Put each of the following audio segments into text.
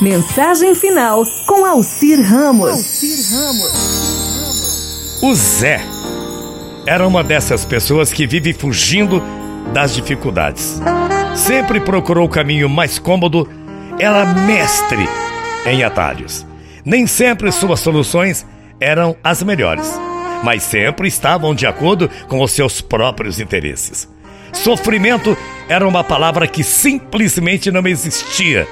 Mensagem final com Alcir Ramos. Alcir Ramos. O Zé era uma dessas pessoas que vive fugindo das dificuldades. Sempre procurou o caminho mais cômodo, era mestre em atalhos. Nem sempre suas soluções eram as melhores, mas sempre estavam de acordo com os seus próprios interesses. Sofrimento era uma palavra que simplesmente não existia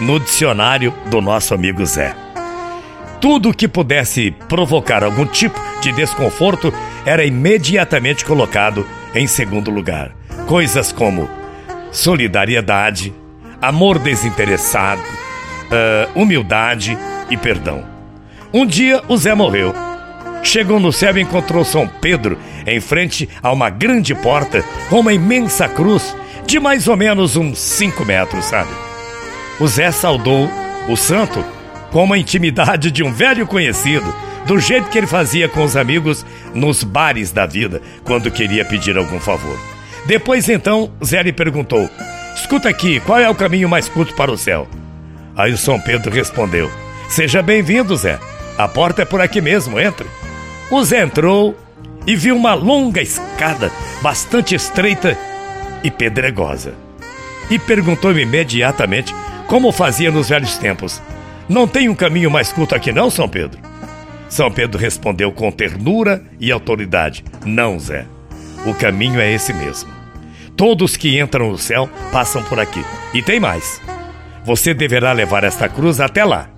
no dicionário do nosso amigo Zé. Tudo que pudesse provocar algum tipo de desconforto era imediatamente colocado em segundo lugar. Coisas como solidariedade, amor desinteressado, uh, humildade e perdão. Um dia o Zé morreu. Chegou no céu e encontrou São Pedro em frente a uma grande porta com uma imensa cruz de mais ou menos uns 5 metros, sabe? O Zé saudou o santo com a intimidade de um velho conhecido, do jeito que ele fazia com os amigos nos bares da vida, quando queria pedir algum favor. Depois então, Zé lhe perguntou: Escuta aqui, qual é o caminho mais curto para o céu? Aí o São Pedro respondeu: Seja bem-vindo, Zé. A porta é por aqui mesmo, entre. O Zé entrou e viu uma longa escada, bastante estreita e pedregosa. E perguntou imediatamente como fazia nos velhos tempos. Não tem um caminho mais curto aqui, não, São Pedro? São Pedro respondeu com ternura e autoridade: Não, Zé. O caminho é esse mesmo. Todos que entram no céu passam por aqui. E tem mais. Você deverá levar esta cruz até lá.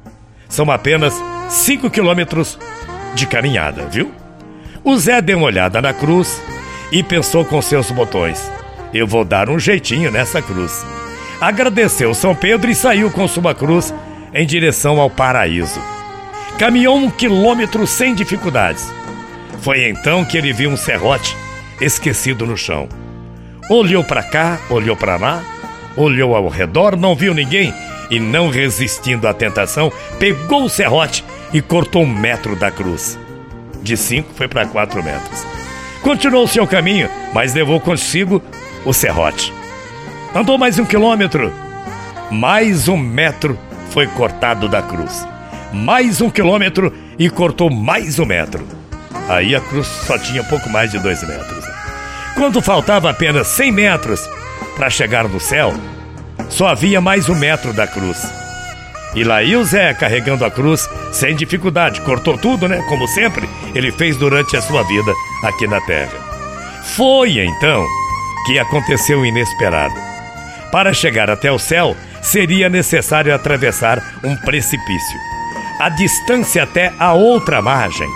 São apenas cinco quilômetros de caminhada, viu? O Zé deu uma olhada na cruz e pensou com seus botões: Eu vou dar um jeitinho nessa cruz. Agradeceu São Pedro e saiu com sua cruz em direção ao paraíso. Caminhou um quilômetro sem dificuldades. Foi então que ele viu um serrote esquecido no chão. Olhou para cá, olhou para lá, olhou ao redor, não viu ninguém e, não resistindo à tentação, pegou o serrote e cortou um metro da cruz. De cinco foi para quatro metros. Continuou seu caminho, mas levou consigo o serrote. Andou mais um quilômetro. Mais um metro foi cortado da cruz. Mais um quilômetro e cortou mais um metro. Aí a cruz só tinha pouco mais de dois metros. Quando faltava apenas 100 metros para chegar no céu, só havia mais um metro da cruz. E lá ia o Zé carregando a cruz sem dificuldade. Cortou tudo, né? Como sempre, ele fez durante a sua vida aqui na Terra. Foi então que aconteceu o inesperado. Para chegar até o céu, seria necessário atravessar um precipício. A distância até a outra margem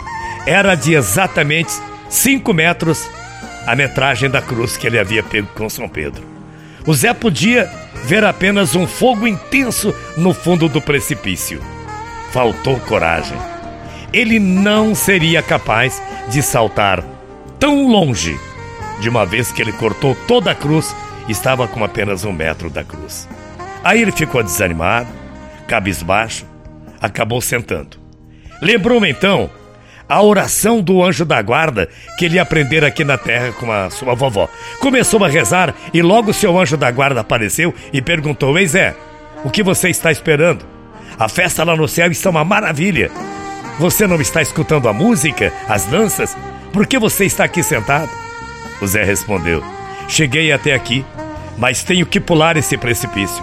era de exatamente 5 metros a metragem da cruz que ele havia pego com São Pedro. O Zé podia ver apenas um fogo intenso no fundo do precipício. Faltou coragem. Ele não seria capaz de saltar tão longe, de uma vez que ele cortou toda a cruz estava com apenas um metro da cruz. Aí ele ficou desanimado, cabisbaixo, acabou sentando. Lembrou-me então a oração do anjo da guarda que ele aprendera aqui na terra com a sua vovó. Começou a rezar e logo seu anjo da guarda apareceu e perguntou: Ei Zé, o que você está esperando? A festa lá no céu está uma maravilha. Você não está escutando a música, as danças? Por que você está aqui sentado? O Zé respondeu: Cheguei até aqui, mas tenho que pular esse precipício.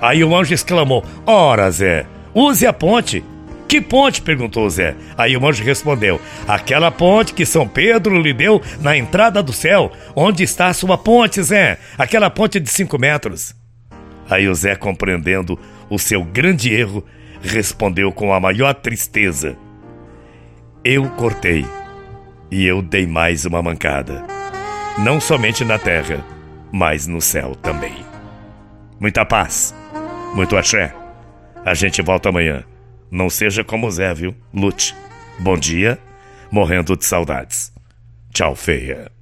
Aí o anjo exclamou: Ora, Zé, use a ponte. Que ponte? perguntou Zé. Aí o anjo respondeu: Aquela ponte que São Pedro lhe deu na entrada do céu. Onde está a sua ponte, Zé? Aquela ponte de cinco metros. Aí o Zé, compreendendo o seu grande erro, respondeu com a maior tristeza: Eu cortei e eu dei mais uma mancada não somente na terra, mas no céu também. Muita paz, muito axé. A gente volta amanhã. Não seja como Zé, viu? Lute. Bom dia, morrendo de saudades. Tchau, feia.